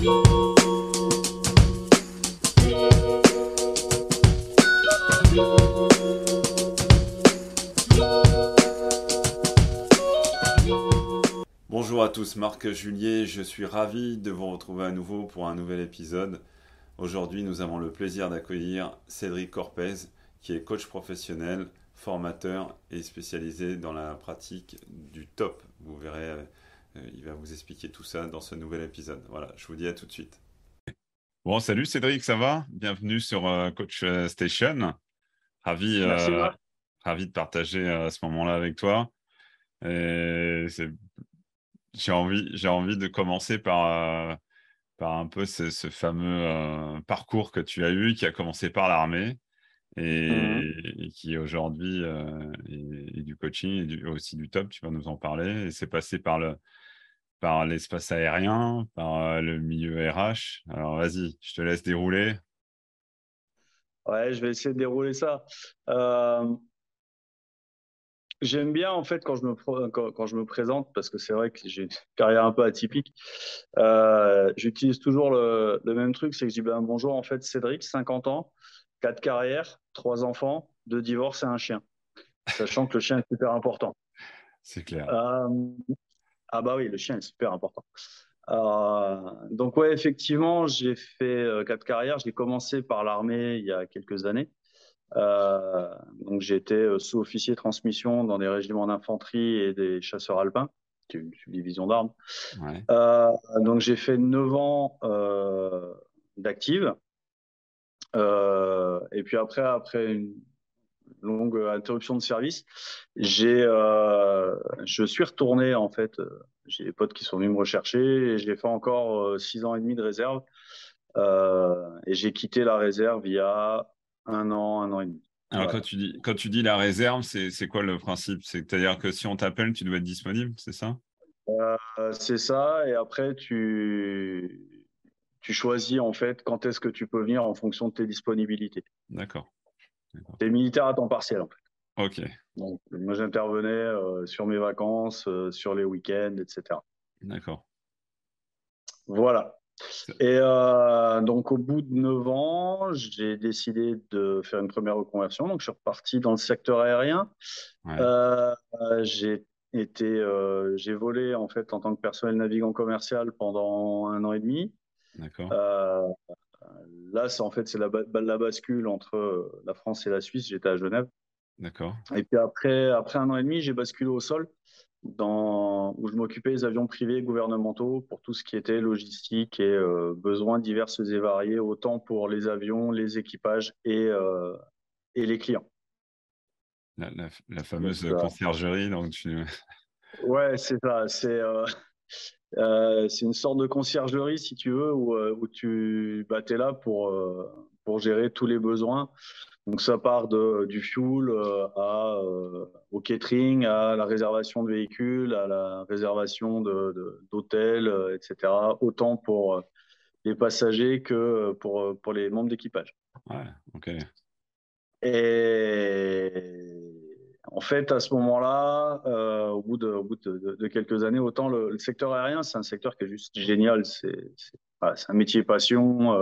Bonjour à tous, Marc Julier, je suis ravi de vous retrouver à nouveau pour un nouvel épisode. Aujourd'hui, nous avons le plaisir d'accueillir Cédric Corpez, qui est coach professionnel, formateur et spécialisé dans la pratique du top. Vous verrez, il va vous expliquer tout ça dans ce nouvel épisode. Voilà, je vous dis à tout de suite. Bon, salut Cédric, ça va? Bienvenue sur euh, Coach euh, Station. Ravi, ravi de partager ce moment-là avec toi. J'ai envie, j'ai envie de commencer par par un peu ce, fameux euh, parcours que tu as eu, qui a commencé par l'armée et, mmh qui aujourd'hui euh, est, du coaching et aussi du top, tu vas nous en parler. Et c'est passé par le par l'espace aérien, par euh, le milieu RH. Alors vas-y, je te laisse dérouler. Ouais, je vais essayer de dérouler ça. J'aime bien en fait quand je me quand, je me présente parce que c'est vrai que j'ai une carrière un peu atypique. Euh, j'utilise toujours le, même truc, c'est que je dis ben, bonjour en fait Cédric, 50 ans, quatre carrières, trois enfants, deux divorces et un chien. Sachant que le chien est super important. C'est clair. Euh, ah bah oui, le chien est super important. Euh, donc ouais, effectivement, j'ai fait quatre carrières. J'ai commencé par l'armée il y a quelques années. Euh, donc j'ai été euh, sous-officier transmission dans des régiments d'infanterie et des chasseurs alpins, qui est une subdivision d'armes. Euh, donc j'ai fait 9 ans d'active. et puis après, après une longue interruption de service, j'ai, je suis retourné en fait. J'ai des potes qui sont venus me rechercher et j'ai fait encore 6 ans et demi de réserve. et j'ai quitté la réserve il y a un an, un an et demi. Alors, quand, tu dis, quand tu dis la réserve, c'est quoi le principe? C'est-à-dire que si on t'appelle, tu dois être disponible, c'est ça? Euh, C'est ça. Et après, tu, tu choisis en fait quand est-ce que tu peux venir en fonction de tes disponibilités. D'accord. Tu es militaire à temps partiel en fait. Ok. Donc, moi, j'intervenais euh, sur mes vacances, euh, sur les week-ends, etc. D'accord. Voilà. Et euh, donc, au bout de 9 ans, j'ai décidé de faire une première reconversion. Donc, je suis reparti dans le secteur aérien. J'ai été, j'ai volé en fait en tant que personnel navigant commercial pendant un an et demi. D'accord. Là, c'est en fait c'est la, la bascule entre la France et la Suisse. J'étais à Genève. D'accord. Et puis après, après un an et demi, j'ai basculé au sol dans, où je m'occupais des avions privés gouvernementaux pour tout ce qui était logistique et euh, besoins divers et variés, autant pour les avions, les équipages et, euh, et les clients. La, fameuse conciergerie, donc tu... Ouais, c'est ça. C'est euh, c'est une sorte de conciergerie, si tu veux, où, où tu bah, es là pour, pour gérer tous les besoins donc ça part de, du fuel euh, à, euh, au catering, à la réservation de véhicules, à la réservation d'hôtels, de, euh, etc. Autant pour les passagers que pour, pour les membres d'équipage. Ouais, ok. Et en fait, à ce moment-là, au bout, de, au bout de, quelques années, autant le, secteur aérien, c'est un secteur qui est juste génial. C'est un métier passion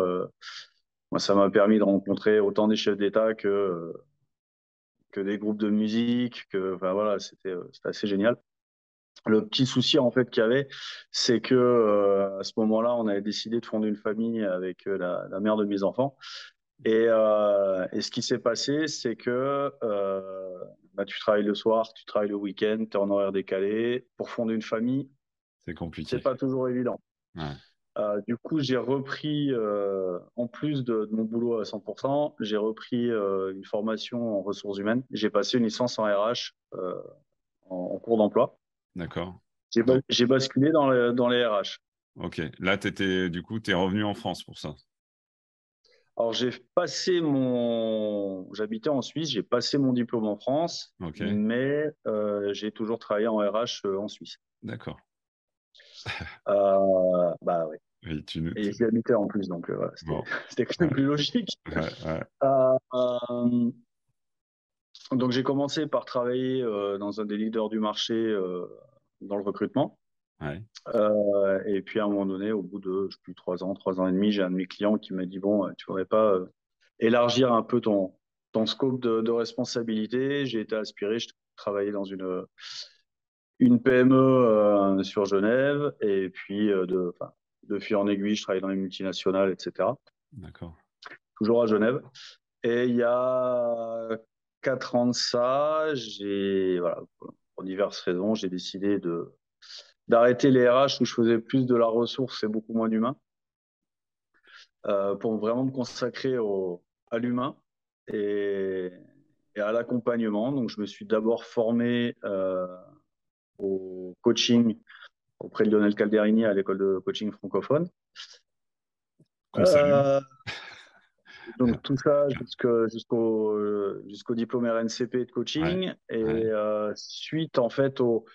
moi, ça m'a permis de rencontrer autant des chefs d'État que, que des groupes de musique. Que, enfin, voilà, c'était assez génial. Le petit souci en fait qu'il y avait, c'est que euh, à ce moment-là, on avait décidé de fonder une famille avec euh, la, mère de mes enfants. Euh, et ce qui s'est passé, c'est que bah, tu travailles le soir, tu travailles le week-end, tu es en horaire décalé. Pour fonder une famille, c'est compliqué. C'est pas toujours évident. Ouais. Euh, du coup, j'ai repris, euh, en plus de, mon boulot à 100%, j'ai repris euh, une formation en ressources humaines. J'ai passé une licence en RH en, cours d'emploi. D'accord. J'ai, basculé dans, dans les RH. Ok. Là, du coup, tu es revenu en France pour ça alors j'ai passé mon, j'habitais en Suisse, j'ai passé mon diplôme en France, mais j'ai toujours travaillé en RH en Suisse. D'accord. bah oui. Et, tu, et j'y habitais en plus, donc euh, c'était quand même plus logique. Euh, euh, donc j'ai commencé par travailler dans un des leaders du marché dans le recrutement. Euh, et puis à un moment donné, au bout de je sais plus trois ans, trois ans et demi, j'ai un de mes clients qui m'a dit bon, tu voudrais pas euh, élargir un peu ton ton scope de, responsabilité. J'ai été aspiré, je travaillais dans une une PME euh, sur Genève et puis de de fil en aiguille, je travaillais dans les multinationales, etc. D'accord. Toujours à Genève. Et il y a quatre ans de ça, j'ai voilà, pour diverses raisons, j'ai décidé de d'arrêter les RH où je faisais plus de la ressource et beaucoup moins d'humain, euh, pour vraiment me consacrer au, à l'humain et, à l'accompagnement. Donc, je me suis d'abord formé euh, au coaching auprès de Lionel Calderini à l'école de coaching francophone. Euh, donc tout ça jusqu'au jusqu'au diplôme RNCP de coaching et suite en fait au,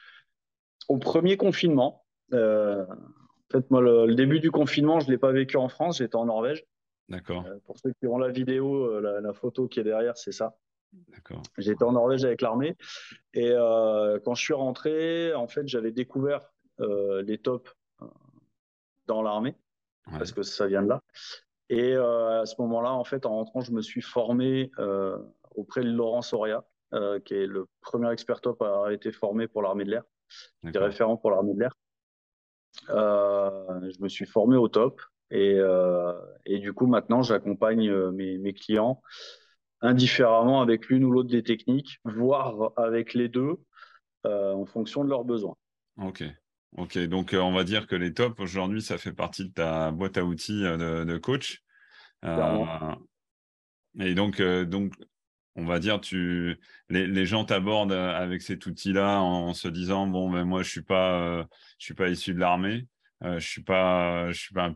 au premier confinement. Euh, en fait, moi, le, début du confinement, je ne l'ai pas vécu en France, j'étais en Norvège. D'accord. Euh, pour ceux qui ont la vidéo, euh, la, photo qui est derrière, c'est ça. D'accord. J'étais en Norvège avec l'armée. Et quand je suis rentré, en fait, j'avais découvert les tops dans l'armée, parce que ça vient de là. Et à ce moment-là, en fait, en rentrant, je me suis formé auprès de Laurent Soria, qui est le premier expert top à avoir été formé pour l'armée de l'air des référent pour l'armée de l'air. Euh, je me suis formé au top et, euh, et du coup maintenant j'accompagne euh, mes, mes, clients indifféremment avec l'une ou l'autre des techniques, voire avec les deux en fonction de leurs besoins. Ok. Ok, donc on va dire que les tops aujourd'hui, ça fait partie de ta boîte à outils de, de coach. et donc, donc on va dire, les, gens t'abordent euh, avec cet outil-là en, se disant bon, ben moi, je suis pas, euh, suis pas issu de l'armée, euh, je suis suis pas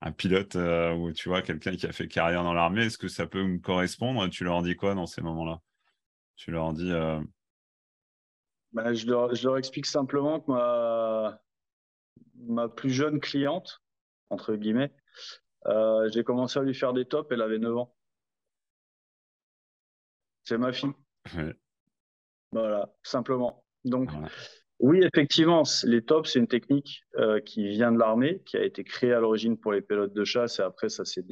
un, pilote ou tu vois quelqu'un qui a fait carrière dans l'armée. Est-ce que ça peut me correspondre? Tu leur dis quoi dans ces moments-là? Tu leur dis. Ben, je, leur, explique simplement que ma, ma plus jeune cliente, entre guillemets, j'ai commencé à lui faire des tops, elle avait 9 ans. C'est ma fille. Voilà, simplement. Donc, oui, effectivement, les tops, c'est une technique euh, qui vient de l'armée, qui a été créée à l'origine pour les pilotes de chasse et après, ça s'est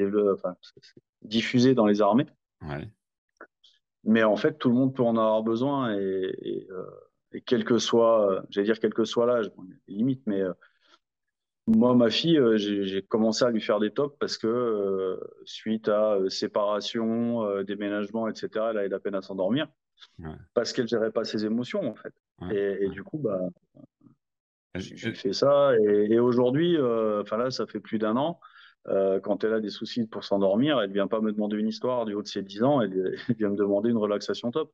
diffusé dans les armées. Mais en fait, tout le monde peut en avoir besoin et, euh, quel que soit, euh, j'allais dire quel que soit l'âge, bon, limite, mais moi, ma fille, euh, j'ai commencé à lui faire des tops parce que euh, suite à euh, séparation, déménagement, etc., elle a eu la peine à s'endormir parce qu'elle gérait pas ses émotions en fait. Et, du coup, bah, j'ai fait ça. Et, aujourd'hui, enfin là, ça fait plus d'un an. quand elle a des soucis pour s'endormir, elle vient pas me demander une histoire du haut de ses 10 ans, elle, vient me demander une relaxation top.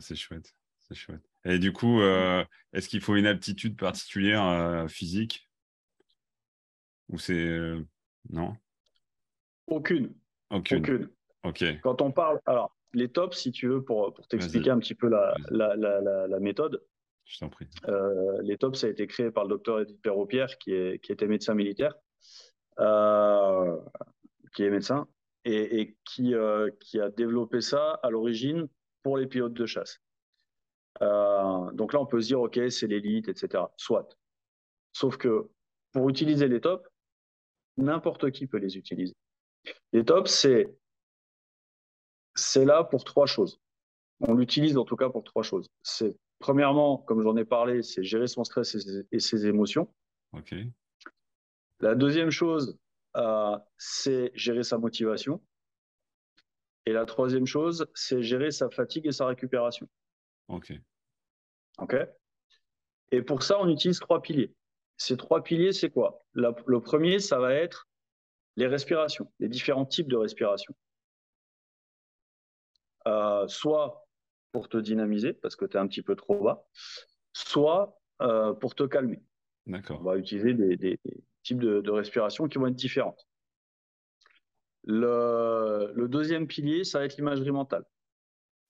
c'est chouette, c'est chouette. Et du coup, est-ce qu'il faut une aptitude particulière physique? Ou c'est. Euh, non? Aucune. Aucune. Ok. Quand on parle. Alors, les tops, si tu veux, pour, pour t'expliquer un petit peu la, la, la, la, méthode. Je t'en prie. Euh, les tops, ça a été créé par le docteur Edith Perrault-Pierre, qui, est, qui était médecin militaire, euh, qui est médecin, et, et qui, qui a développé ça à l'origine pour les pilotes de chasse. donc là, on peut se dire, OK, c'est l'élite, etc. Soit. Sauf que pour utiliser les tops, n'importe qui peut les utiliser. Les tops, c'est c'est là pour trois choses. On l'utilise en tout cas pour trois choses. C'est premièrement, comme j'en ai parlé, c'est gérer son stress et ses, émotions. Ok. La deuxième chose, euh, c'est gérer sa motivation. Et la troisième chose, c'est gérer sa fatigue et sa récupération. Ok. Ok? Et pour ça, on utilise trois piliers. Ces trois piliers, c'est quoi? Le premier, ça va être les respirations, les différents types de respiration. Euh, soit pour te dynamiser, parce que tu es un petit peu trop bas, soit euh, pour te calmer. D'accord. On va utiliser des, types de, respiration qui vont être différentes. Le, deuxième pilier, ça va être l'imagerie mentale.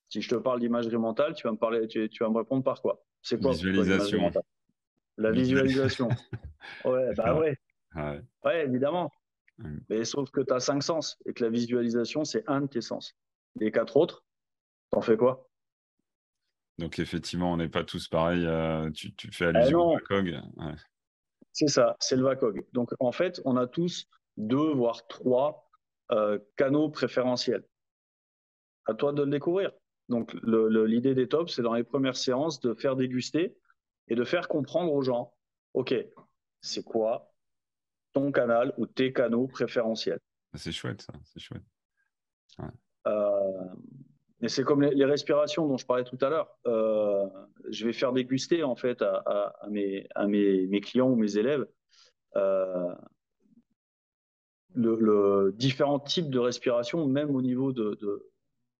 Si je te parle d'imagerie mentale, tu vas me parler, tu, vas me répondre par quoi? C'est quoi Visualisation. La visualisation. ouais, bah ouais. ouais. évidemment. Mais sauf que tu as cinq sens et que la visualisation, c'est un de tes sens. Les quatre autres, t'en fais quoi? Donc effectivement, on n'est pas tous pareils. tu, fais eh allusion au VACOG. C'est ça, c'est le VACOG. Donc en fait, on a tous deux, voire trois canaux préférentiels. À toi de le découvrir. Donc l'idée des tops, c'est dans les premières séances de faire déguster et de faire comprendre aux gens, OK, c'est quoi ton canal ou tes canaux préférentiels? C'est chouette, ça, c'est chouette. Euh, et c'est comme les, respirations dont je parlais tout à l'heure. Euh, je vais faire déguster en fait à, mes, à mes, clients ou mes élèves euh, le, différents types de respiration, même au niveau de,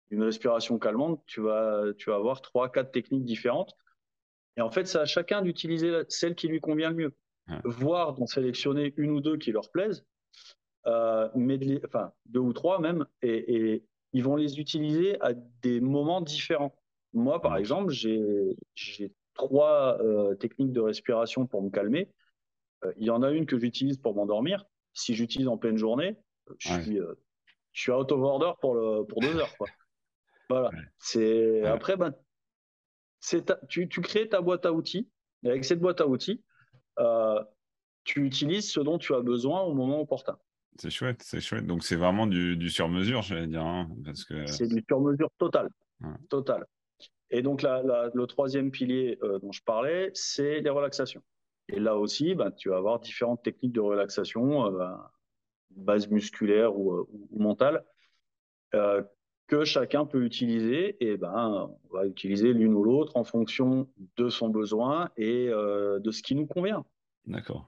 d'une respiration calmante, tu vas, tu vas avoir trois, quatre techniques différentes. Et en fait, c'est à chacun d'utiliser celle qui lui convient le mieux. Voire d'en sélectionner une ou deux qui leur plaisent, euh, mais enfin deux ou trois même, et, ils vont les utiliser à des moments différents. Moi, par exemple, j'ai trois euh, techniques de respiration pour me calmer. Euh, il y en a une que j'utilise pour m'endormir. Si j'utilise en pleine journée, je, suis, je suis out of order pour, le, pour deux heures. Quoi. Voilà. C'est après, ben, tu, tu, crées ta boîte à outils. Et avec cette boîte à outils, euh, tu utilises ce dont tu as besoin au moment opportun. C'est chouette, c'est chouette. Donc c'est vraiment du, du sur-mesure, j'allais dire, hein, parce que c'est du sur-mesure total, total. Et donc le troisième pilier euh, dont je parlais, c'est les relaxations. Et là aussi, ben, tu vas avoir différentes techniques de relaxation, euh, base musculaire ou, ou mentale, que chacun peut utiliser, et ben, on va utiliser l'une ou l'autre en fonction de son besoin et euh, de ce qui nous convient. D'accord.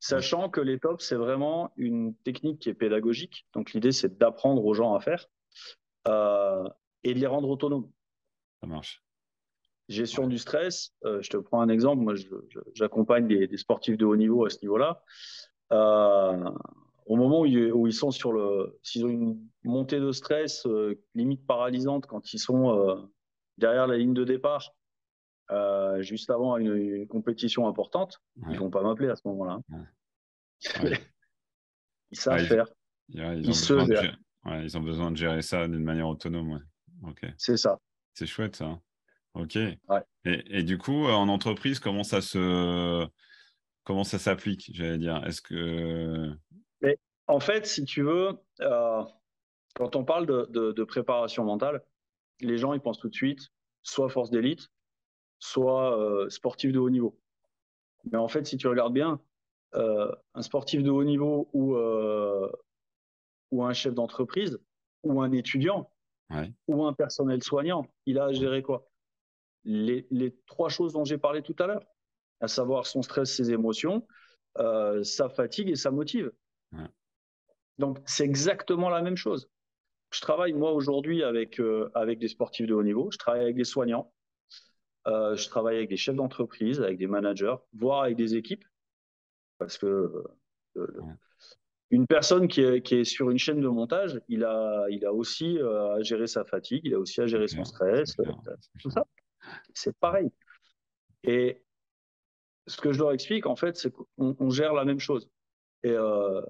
Sachant que les tops, c'est vraiment une technique qui est pédagogique. Donc l'idée, c'est d'apprendre aux gens à faire euh, et de les rendre autonomes. Ça marche. Gestion du stress, euh, je te prends un exemple. Moi, j'accompagne des, des, sportifs de haut niveau à ce niveau-là au moment où ils, sont sur le, s'ils ont une montée de stress euh, limite paralysante quand ils sont euh, derrière la ligne de départ, euh, juste avant une, compétition importante, ils vont pas m'appeler à ce moment-là. ils savent faire. Ils, ont se de, ils, ont besoin de gérer ça d'une manière autonome. C'est ça. C'est chouette ça. Ok. Et, et, du coup, en entreprise, comment ça se comment ça s'applique, j'allais dire? Est-ce que en fait, si tu veux, euh, quand on parle de, préparation mentale, les gens ils pensent tout de suite soit force d'élite, soit euh, sportif de haut niveau. Mais en fait, si tu regardes bien, euh, un sportif de haut niveau ou, ou un chef d'entreprise ou un étudiant ou un personnel soignant, il a à gérer quoi? Les, trois choses dont j'ai parlé tout à l'heure, à savoir son stress, ses émotions, sa fatigue et sa motive. Donc, c'est exactement la même chose. Je travaille, moi, aujourd'hui, avec, euh, avec des sportifs de haut niveau. Je travaille avec des soignants. Euh, je travaille avec des chefs d'entreprise, avec des managers, voire avec des équipes. Parce que euh, une personne qui est, qui est, sur une chaîne de montage, il a, il a aussi à gérer sa fatigue, il a aussi à gérer son stress, tout ça. C'est pareil. Et ce que je leur explique, en fait, c'est qu'on gère la même chose. Et euh,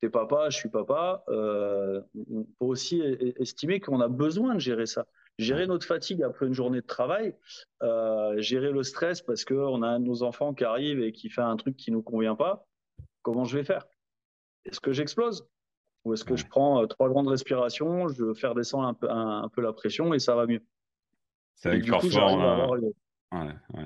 t'es papa, je suis papa. Euh, on peut aussi estimer qu'on a besoin de gérer ça. Gérer notre fatigue après une journée de travail, euh, gérer le stress parce qu'on a un de nos enfants qui arrive et qui fait un truc qui nous convient pas. Comment je vais faire? Est-ce que j'explose? Ou est-ce que je prends euh, trois grandes respirations, je faire descendre un peu, un, peu la pression et ça va mieux? C'est avec parfois. Ouais, ouais.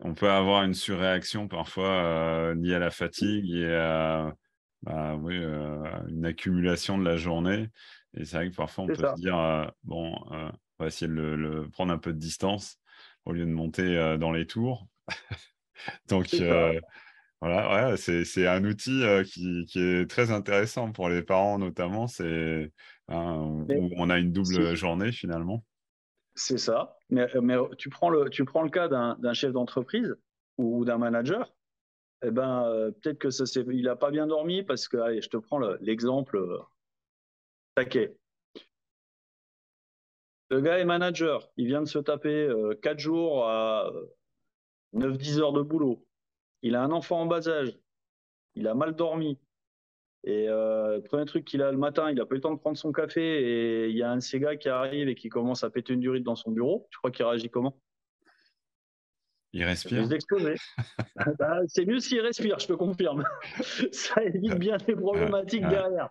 On peut avoir une surréaction parfois euh, liée à la fatigue et à bah, euh, une accumulation de la journée. Et c'est vrai que parfois on peut se dire euh, bon, on va essayer de le, prendre un peu de distance au lieu de monter dans les tours. Donc voilà, c'est un outil qui, est très intéressant pour les parents notamment. C'est hein, on a une double journée finalement. C'est ça. Mais, tu, prends le, tu prends le cas d'un chef d'entreprise ou d'un manager, eh ben, euh, peut-être que ça il n'a pas bien dormi parce que, je te prends l'exemple euh, taquet. Le gars est manager, il vient de se taper 4 euh, jours à 9-10 heures de boulot. Il a un enfant en bas âge, il a mal dormi, Et euh, le premier truc qu'il a le matin, il n'a pas eu le temps de prendre son café et il y a un de ces gars qui arrive et qui commence à péter une durite dans son bureau. Tu crois qu'il réagit comment? Il respire. Bah, c'est mieux s'il respire, je te confirme. Ça évite bien des problématiques derrière.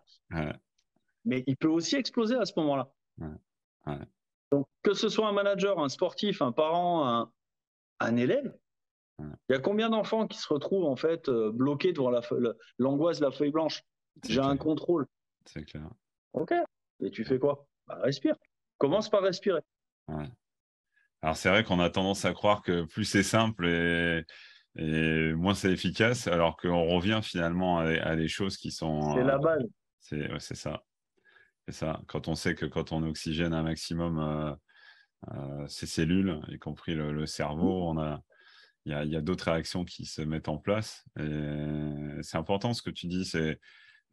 Mais il peut aussi exploser à ce moment-là. Donc, que ce soit un manager, un sportif, un parent, un, élève, il y a combien d'enfants qui se retrouvent en fait euh, bloqués devant l'angoisse de la feuille blanche? J'ai un contrôle. C'est clair. Ok. Et tu fais quoi? Bah, Respire. Commence par respirer. Alors c'est vrai qu'on a tendance à croire que plus c'est simple et, moins c'est efficace, alors qu'on revient finalement à, des choses qui sont. C'est la euh, base. C'est ça. C'est ça. Quand on sait que quand on oxygène un maximum euh, euh, ces cellules, y compris le, cerveau, on a, il y a, d'autres réactions qui se mettent en place. Et c'est important ce que tu dis, c'est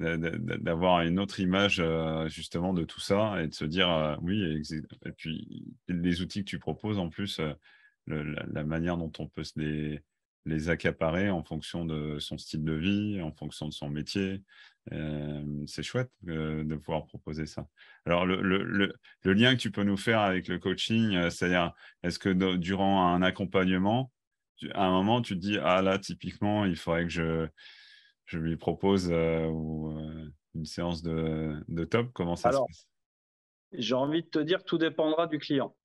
d'avoir une autre image euh, justement de tout ça et de se dire oui, et puis les outils que tu proposes en plus, la, manière dont on peut les, les accaparer en fonction de son style de vie, en fonction de son métier, c'est chouette de pouvoir proposer ça. Alors, le, le, lien que tu peux nous faire avec le coaching, c'est-à-dire, est-ce que durant un accompagnement, à un moment, tu te dis, ah là, typiquement, il faudrait que je, je lui propose une séance de, de, top Comment ça se passe? J'ai envie de te dire, tout dépendra du client.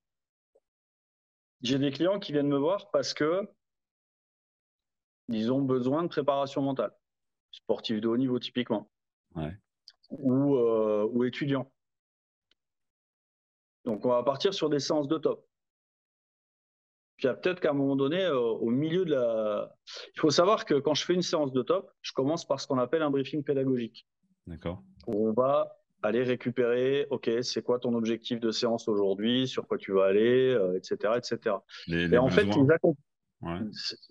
J'ai des clients qui viennent me voir parce que ils ont besoin de préparation mentale sportif de haut niveau typiquement, ou, euh, ou étudiant. Donc on va partir sur des séances de top. Puis peut-être qu'à un moment donné, euh, au milieu de la... Il faut savoir que quand je fais une séance de top, je commence par ce qu'on appelle un briefing pédagogique. D'accord. Où on va aller récupérer, OK, c'est quoi ton objectif de séance aujourd'hui, sur quoi tu vas aller, etc. Euh, etc. Les, Et en fait,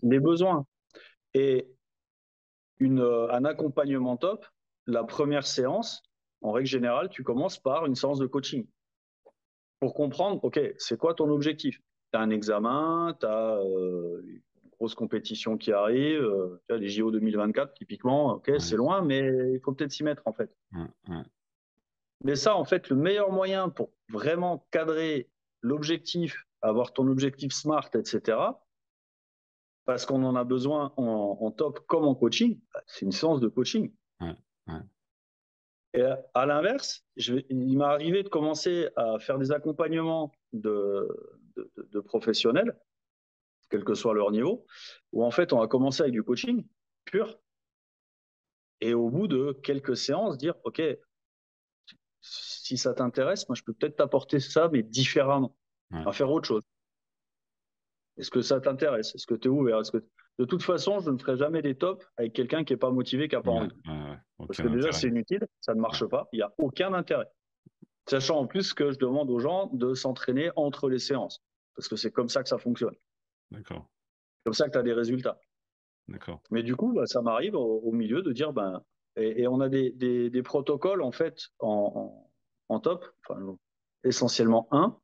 les besoins. Et une, euh, un accompagnement top, la première séance, en règle générale, tu commences par une séance de coaching pour comprendre, OK, c'est quoi ton objectif? Tu as un examen, tu as euh, une grosse compétition qui arrive, euh, tu as les JO 2024 typiquement, OK, c'est loin, mais il faut peut-être s'y mettre en fait. Mais ça, en fait, le meilleur moyen pour vraiment cadrer l'objectif, avoir ton objectif SMART, etc., parce qu'on en a besoin en, top comme en coaching, bah, c'est une séance de coaching. Et à l'inverse, il m'est arrivé de commencer à faire des accompagnements de, de, professionnels, quel que soit leur niveau, où en fait on a commencé avec du coaching pur, et au bout de quelques séances, dire, OK, si ça t'intéresse, moi je peux peut-être t'apporter ça, mais différemment, à faire autre chose. Est-ce que ça t'intéresse? Est-ce que tu es ouvert que... De toute façon, je ne ferai jamais des tops avec quelqu'un qui n'est pas motivé, qui n'a pas envie. Parce que déjà, c'est inutile, ça ne marche pas, il n'y a aucun intérêt. Sachant en plus que je demande aux gens de s'entraîner entre les séances. Parce que c'est comme ça que ça fonctionne. D'accord. Comme ça que tu as des résultats. D'accord. Mais du coup, bah, ça m'arrive au, milieu de dire, ben, et, on a des, des, protocoles en fait en, en, top, enfin, essentiellement un,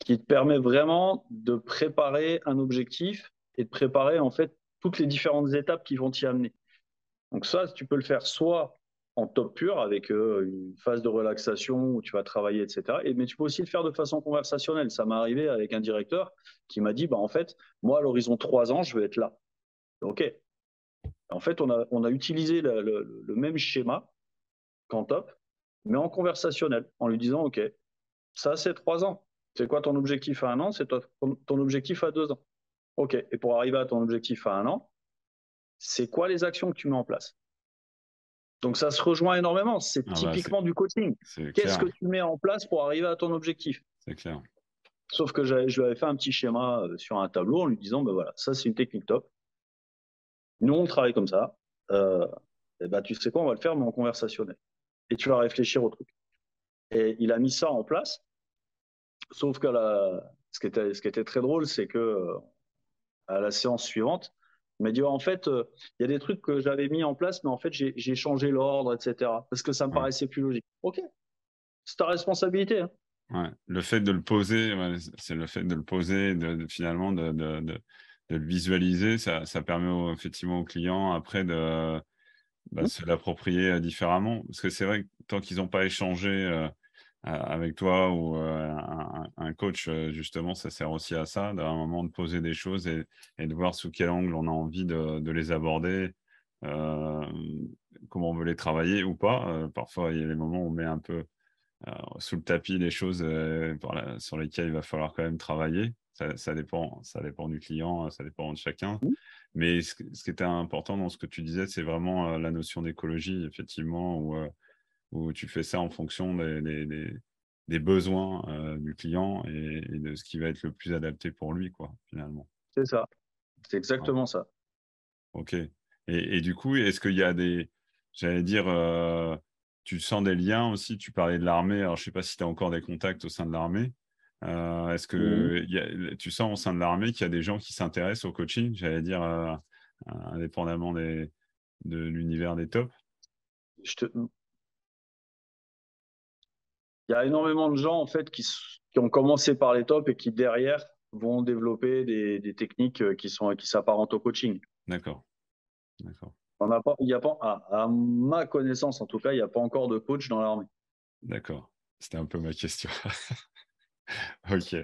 qui te permet vraiment de préparer un objectif et de préparer en fait toutes les différentes étapes qui vont t'y amener. Donc ça, tu peux le faire soit en top pur avec euh, une phase de relaxation où tu vas travailler, etc. Et, mais tu peux aussi le faire de façon conversationnelle. Ça m'est arrivé avec un directeur qui m'a dit, bah, en fait, moi, à l'horizon trois ans, je vais être là. OK. En fait, on a, on a utilisé le, le même schéma qu'en top, mais en conversationnel, en lui disant, OK, ça, c'est trois ans. C'est quoi ton objectif à un an? C'est ton objectif à deux ans. OK. Et pour arriver à ton objectif à un an, c'est quoi les actions que tu mets en place? Donc ça se rejoint énormément. C'est ah bah, typiquement du coaching. Qu'est-ce que tu mets en place pour arriver à ton objectif? C'est clair. Sauf que je lui avais fait un petit schéma euh, sur un tableau en lui disant, ben voilà, ça c'est une technique top. Nous, on travaille comme ça. Euh, et ben, tu sais quoi, on va le faire, mais en conversationnel. Et tu vas réfléchir au truc. Et il a mis ça en place. Sauf que ce, qui était, ce qui était très drôle, c'est que euh, à la séance suivante, il m'a dit en fait, euh, il y a des trucs que j'avais mis en place, mais en fait, j'ai changé l'ordre, etc. Parce que ça me paraissait plus logique. Ok, c'est ta responsabilité. Hein. Ouais. Le fait de le poser, c'est le fait de le poser, de, finalement de, de, de, le visualiser, ça, ça permet effectivement au client après de, bah, mmh. se l'approprier différemment. Parce que c'est vrai que tant qu'ils n'ont pas échangé avec toi ou un, coach, justement, ça sert aussi à ça, d'un moment de poser des choses et, de voir sous quel angle on a envie de, les aborder, comment on veut les travailler ou pas. parfois, il y a des moments où on met un peu sous le tapis les choses sur lesquelles il va falloir quand même travailler. Ça, dépend, ça dépend du client, ça dépend de chacun. Mmh. Mais ce, qui était important dans ce que tu disais, c'est vraiment la notion d'écologie, effectivement, où, où, tu fais ça en fonction des, des, besoins du client et, de ce qui va être le plus adapté pour lui, quoi, finalement. C'est ça. C'est exactement ça. Ok. Et, et, du coup, est-ce qu'il y a des, j'allais dire, tu sens des liens aussi? Tu parlais de l'armée. Alors, je ne sais pas si tu as encore des contacts au sein de l'armée. Euh, est-ce que tu sens au sein de l'armée qu'il y a des gens qui s'intéressent au coaching, j'allais dire, euh, indépendamment de l'univers des tops? Il y a énormément de gens en fait qui, ont commencé par les tops et qui derrière vont développer des, techniques euh, qui sont qui s'apparentent au coaching. D'accord. D'accord. On a pas, il y a pas, à ma connaissance en tout cas, il n'y a pas encore de coach dans l'armée. D'accord. C'était un peu ma question. Ok,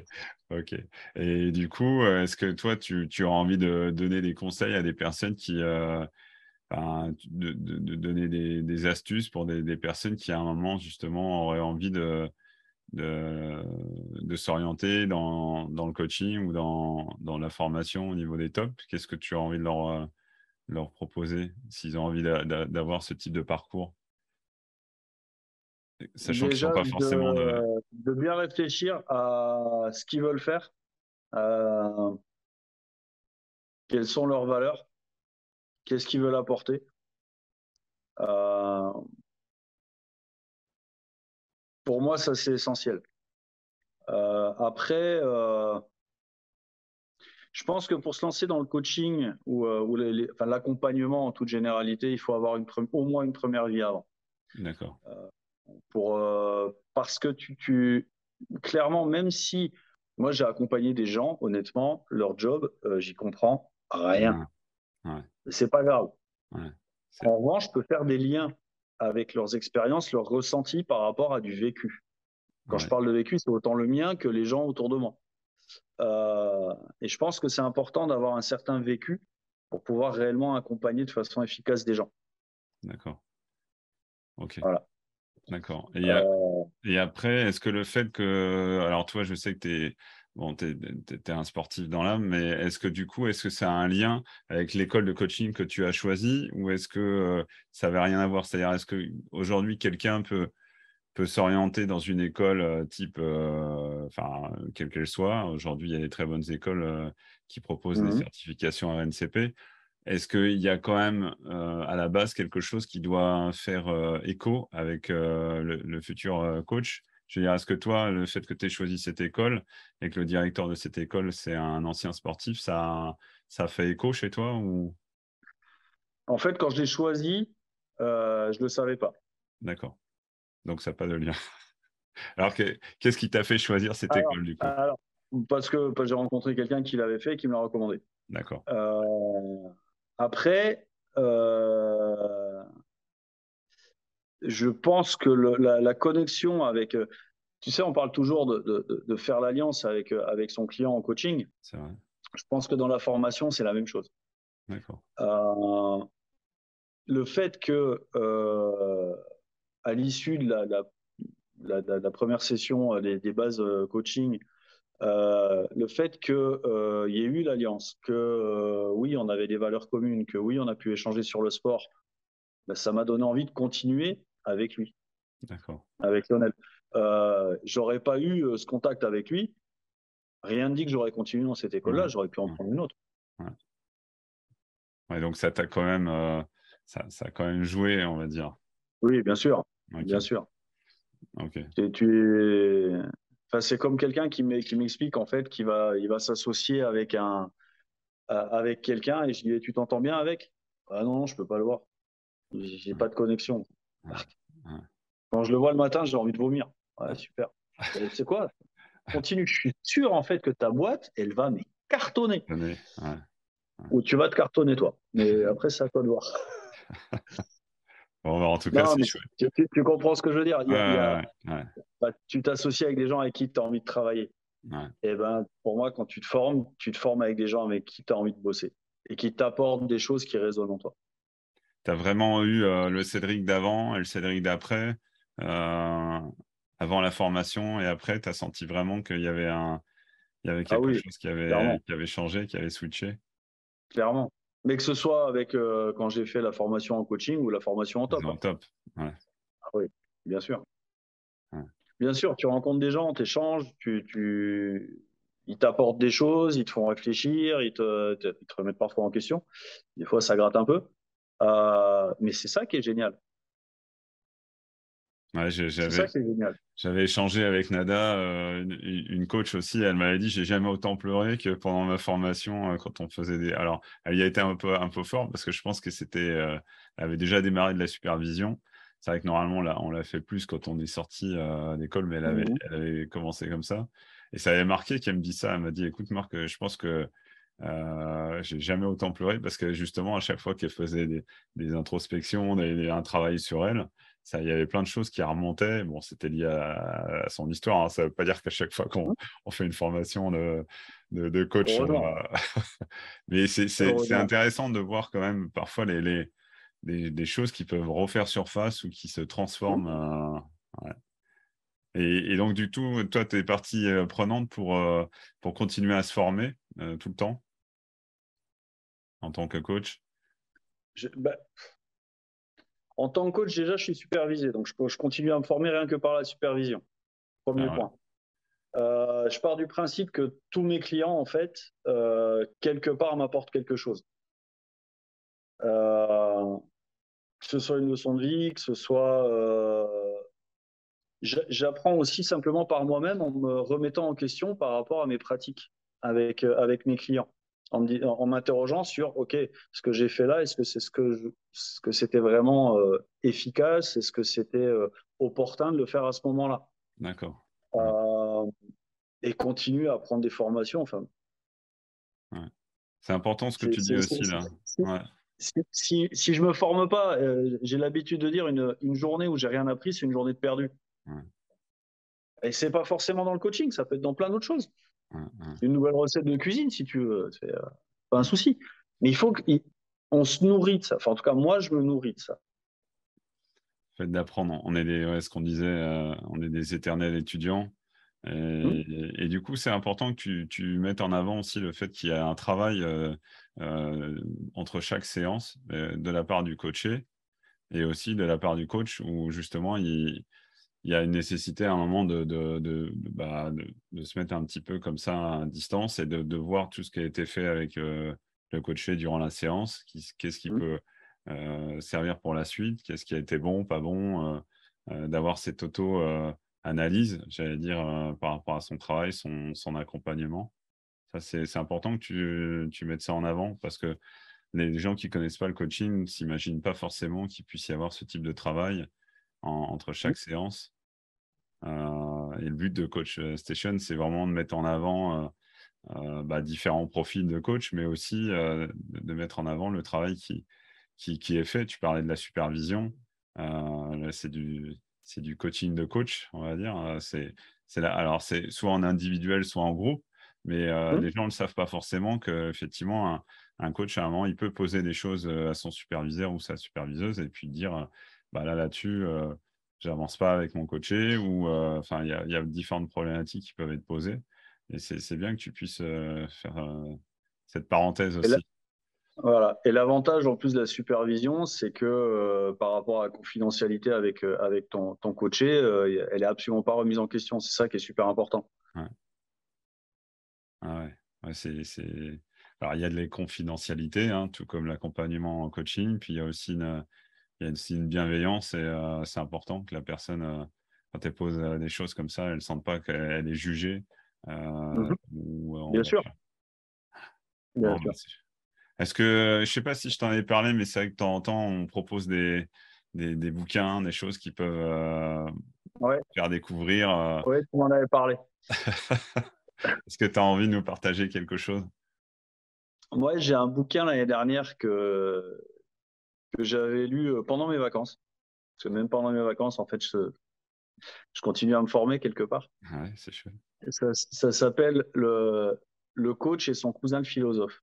ok. Et du coup, euh, est-ce que toi, tu, tu, as envie de donner des conseils à des personnes qui, euh, de, de, donner des, des, astuces pour des, des, personnes qui, à un moment, justement, auraient envie de, de, de s'orienter dans, dans, le coaching ou dans, dans, la formation au niveau des tops. Qu'est-ce que tu as envie de leur, euh, leur proposer s'ils ont envie d'avoir ce type de parcours? Sachant qu'ils sont pas forcément de... de... bien réfléchir à ce qu'ils veulent faire, euh, quelles sont leurs valeurs, qu'est-ce qu'ils veulent apporter? Euh, pour moi, ça c'est essentiel. Euh, après, je pense que pour se lancer dans le coaching ou, l'accompagnement en toute généralité, il faut avoir une, au moins une première vie avant. D'accord pour, euh, parce que tu, tu, clairement, même si moi j'ai accompagné des gens, honnêtement, leur job, euh, j'y comprends rien. Ouais. C'est pas grave. en revanche, je peux faire des liens avec leurs expériences, leurs ressentis par rapport à du vécu. Quand je parle de vécu, c'est autant le mien que les gens autour de moi. Euh, et je pense que c'est important d'avoir un certain vécu pour pouvoir réellement accompagner de façon efficace des gens. D'accord. Ok. Voilà. D'accord. Et, euh. et, après, est-ce que le fait que. Alors, toi, je sais que tu es. Bon, tu es, un sportif dans l'âme, mais est-ce que du coup, est-ce que ça a un lien avec l'école de coaching que tu as choisie ou est-ce que euh, ça n'avait rien à voir? C'est-à-dire, est-ce qu'aujourd'hui, quelqu'un peut, peut s'orienter dans une école euh, type, enfin, quelle qu'elle soit? Aujourd'hui, il y a des très bonnes écoles qui proposent des mmh certifications à NCP. Est-ce qu'il y a quand même euh, à la base quelque chose qui doit faire euh, écho avec euh, le, futur coach? Je veux dire, est-ce que toi, le fait que tu aies choisi cette école et que le directeur de cette école, c'est un ancien sportif, ça, ça fait écho chez toi ou... En fait, quand je l'ai choisi, je ne le savais pas. D'accord. Donc, ça n'a pas de lien. Alors, qu'est-ce qui t'a fait choisir cette école du coup? Parce que, j'ai rencontré quelqu'un qui l'avait fait et qui me l'a recommandé. D'accord. Après, euh, je pense que la, connexion avec, euh, tu sais, on parle toujours de, faire l'alliance avec, euh, avec son client en coaching. C'est vrai. Je pense que dans la formation, c'est la même chose. D'accord. le fait que, à l'issue de la, première session des, des bases coaching, euh, le fait qu'il euh, y ait eu l'alliance, que euh, oui, on avait des valeurs communes, que oui, on a pu échanger sur le sport, ben, ça m'a donné envie de continuer avec lui. D'accord. Avec Lionel. j'aurais pas eu ce contact avec lui. Rien ne dit que j'aurais continué dans cette école-là, j'aurais pu en prendre une autre. Ouais. donc ça t'a quand même, ça, ça, a quand même joué, on va dire. Oui, bien sûr. Bien sûr. Ok. tu es c'est comme quelqu'un qui m'explique en fait qu'il va, il va s'associer avec un, avec quelqu'un et je dis tu t'entends bien avec? Ah non, non, je peux pas le voir. J'ai pas de connexion. Quand je le vois le matin, j'ai envie de vomir. Ouais, super. C'est quoi? Continue. Je suis sûr en fait que ta boîte, elle va mais cartonner. Ou tu vas te cartonner toi. Mais après, c'est à toi de voir. Bon, bah, en tout cas, c'est chouette. Tu, comprends ce que je veux dire. Bah, tu t'associes avec des gens avec qui tu as envie de travailler. Et ben, pour moi, quand tu te formes, tu te formes avec des gens avec qui tu as envie de bosser et qui t'apportent des choses qui résonnent en toi. Tu as vraiment eu euh, le Cédric d'avant et le Cédric d'après, euh, avant la formation et après, tu as senti vraiment qu'il y avait, un, il y avait ah quelque chose qui avait, qui avait changé, qui avait switché? Clairement. Mais que ce soit avec euh, quand j'ai fait la formation en coaching ou la formation en top. En top, ouais. Ah oui, bien sûr. Bien sûr, tu rencontres des gens, tu échanges, tu, tu... ils t'apportent des choses, ils te font réfléchir, ils te, te, remettent parfois en question. Des fois, ça gratte un peu. Euh, mais c'est ça qui est génial. Ouais, j'avais échangé avec Nada, euh, une, coach aussi. Elle m'avait dit j'ai jamais autant pleuré que pendant ma formation euh, quand on faisait des. Alors, elle y a été un peu un peu fort parce que je pense que c'était. Euh, elle avait déjà démarré de la supervision. C'est vrai que normalement là, on l'a fait plus quand on est sorti d'école, mais elle avait, mmh elle avait commencé comme ça. Et ça avait marqué qu'elle me dit ça. Elle m'a dit écoute Marc, je pense que euh, j'ai jamais autant pleuré parce que justement à chaque fois qu'elle faisait des, des introspections, des, un travail sur elle il y avait plein de choses qui remontaient. Bon, c'était lié à, son histoire. Hein. Ça ne veut pas dire qu'à chaque fois qu'on fait une formation de, de, coach, mais c'est intéressant de voir quand même parfois les, les, des, choses qui peuvent refaire surface ou qui se transforment. Mmh. Euh, et, donc, du tout, toi, tu es partie euh, prenante pour, pour continuer à se former tout le temps? En tant que coach? Bah, en tant que coach, déjà, je suis supervisé. Donc, je, continue à me former rien que par la supervision. Premier ah point. Euh, je pars du principe que tous mes clients, en fait, euh, quelque part, m'apportent quelque chose. Euh, que ce soit une leçon de vie, que ce soit... J'apprends aussi simplement par moi-même en me remettant en question par rapport à mes pratiques avec, avec mes clients en m'interrogeant sur OK, ce que j'ai fait là, est-ce que c'est ce que ce que c'était vraiment euh, efficace, est-ce que c'était euh, opportun de le faire à ce moment-là? D'accord. Euh, et continuer à prendre des formations. Enfin. C'est important ce que tu dis aussi là. Si, si, je me forme pas, j'ai l'habitude de dire une, une journée où j'ai rien appris, c'est une journée de perdu. Ouais. Et c'est pas forcément dans le coaching, ça peut être dans plein d'autres choses. Une nouvelle recette de cuisine, si tu veux, c'est euh, pas un souci. Mais il faut qu'on se nourrit de ça. Enfin, en tout cas, moi, je me nourris de ça. Le fait d'apprendre. On est des, ce qu'on disait, euh, on est des éternels étudiants. Mmh. Et, du coup, c'est important que tu, mettes en avant aussi le fait qu'il y a un travail euh, entre chaque séance de la part du coaché et aussi de la part du coach où justement il, il y a une nécessité à un moment de, de, de, bah, de, se mettre un petit peu comme ça à distance et de, voir tout ce qui a été fait avec euh, le coaché durant la séance, qu'est-ce qui mmh. peut euh, servir pour la suite, qu'est-ce qui a été bon, pas bon, euh, d'avoir cette auto-analyse, j'allais dire, par rapport à son travail, son, son accompagnement. Ça, c'est important que tu, tu, mettes ça en avant parce que les gens qui connaissent pas le coaching ne s'imaginent pas forcément qu'il puisse y avoir ce type de travail entre chaque mmh. séance. Euh, et le but de Coach euh, Station, c'est vraiment de mettre en avant euh, bah, différents profils de coach, mais aussi de, mettre en avant le travail qui, qui, est fait. Tu parlais de la supervision. c'est du, c'est du coaching de coach, on va dire. C'est, c'est alors, c'est soit en individuel, soit en groupe, mais mmh. les gens ne savent pas forcément qu'effectivement, un, un coach, à un moment, il peut poser des choses à son superviseur ou sa superviseuse et puis dire bah là, là-dessus, euh, j'avance pas avec mon coaché ou euh, enfin, il y, a différentes problématiques qui peuvent être posées. Et c'est bien que tu puisses euh, faire cette parenthèse aussi. voilà. Et l'avantage en plus de la supervision, c'est que par rapport à la confidentialité avec, avec ton, ton coaché, elle est absolument pas remise en question. C'est ça qui est super important. Ouais. Ah ouais. c'est, Alors, il y a de la confidentialité, hein, tout comme l'accompagnement en coaching. Puis, il y a aussi une, il y a aussi une bienveillance et euh, c'est important que la personne, euh, quand elle pose euh, des choses comme ça, elle ne sente pas qu'elle est jugée. Mmh Bien sûr. Bah, est-ce que, je ne sais pas si je t'en ai parlé, mais c'est vrai que de temps en temps, on propose des, des, des bouquins, des choses qui peuvent faire découvrir. Oui, tu m'en avais parlé. Est-ce que tu as envie de nous partager quelque chose? Moi, j'ai un bouquin l'année dernière que, que j'avais lu euh, pendant mes vacances. Parce que même pendant mes vacances, en fait, je, je continue à me former quelque part. Ouais, c'est chouette. ça, ça s'appelle le, le coach et son cousin le philosophe.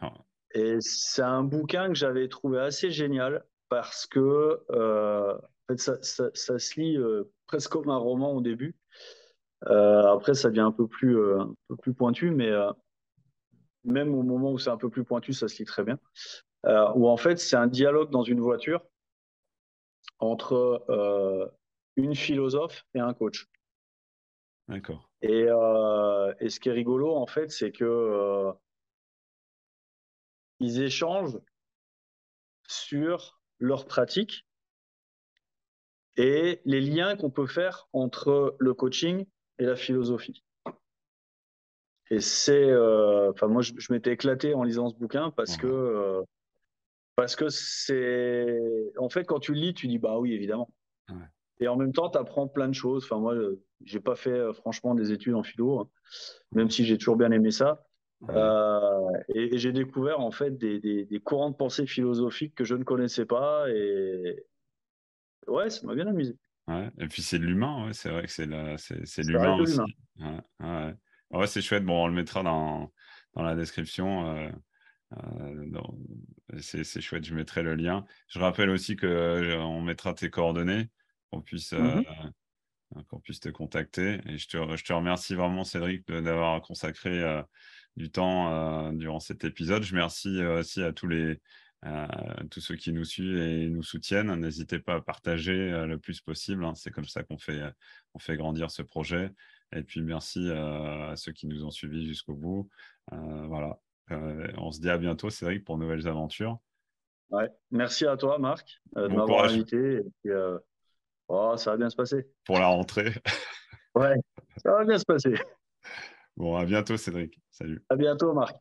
Ah. Et c'est un bouquin que j'avais trouvé assez génial parce que euh, en fait, ça, ça, ça, se lit euh, presque comme un roman au début. Euh, après, ça devient un peu plus, un peu plus pointu, mais même au moment où c'est un peu plus pointu, ça se lit très bien. Où en fait, c'est un dialogue dans une voiture entre une philosophe et un coach. D'accord. Et, et, ce qui est rigolo, en fait, c'est que ils échangent sur leurs pratiques et les liens qu'on peut faire entre le coaching et la philosophie. Et c'est, euh, enfin moi je, m'étais éclaté en lisant ce bouquin parce que euh, parce que c'est, en fait quand tu le lis tu dis bah oui évidemment. Et en même temps tu apprends plein de choses. Enfin moi j'ai pas fait euh, franchement des études en philo, hein, même si j'ai toujours bien aimé ça. Euh, et, j'ai découvert en fait des, des, courants de pensée philosophiques que je ne connaissais pas et ouais, ça m'a bien amusé. Ouais. Et puis c'est de l'humain, ouais. c'est vrai que c'est l'humain aussi. Ouais, ouais. c'est chouette. Bon, on le mettra dans, dans la description. Euh, c'est chouette, je mettrai le lien. Je rappelle aussi qu'on mettra tes coordonnées qu'on puisse, qu'on puisse te contacter. Et je te, je te remercie vraiment, Cédric, d'avoir consacré du temps euh, durant cet épisode. Je remercie euh, aussi à tous les euh, tous ceux qui nous suivent et nous soutiennent. N'hésitez pas à partager le plus possible. Hein. C'est comme ça qu'on fait, on fait grandir ce projet. Et puis merci à ceux qui nous ont suivis jusqu'au bout. voilà. On se dit à bientôt, Cédric, pour nouvelles aventures. Ouais. Merci à toi, Marc, de m'avoir invité. oh, ça va bien se passer. Pour la rentrée. ouais, ça va bien se passer. Bon, à bientôt, Cédric. Salut. À bientôt, Marc.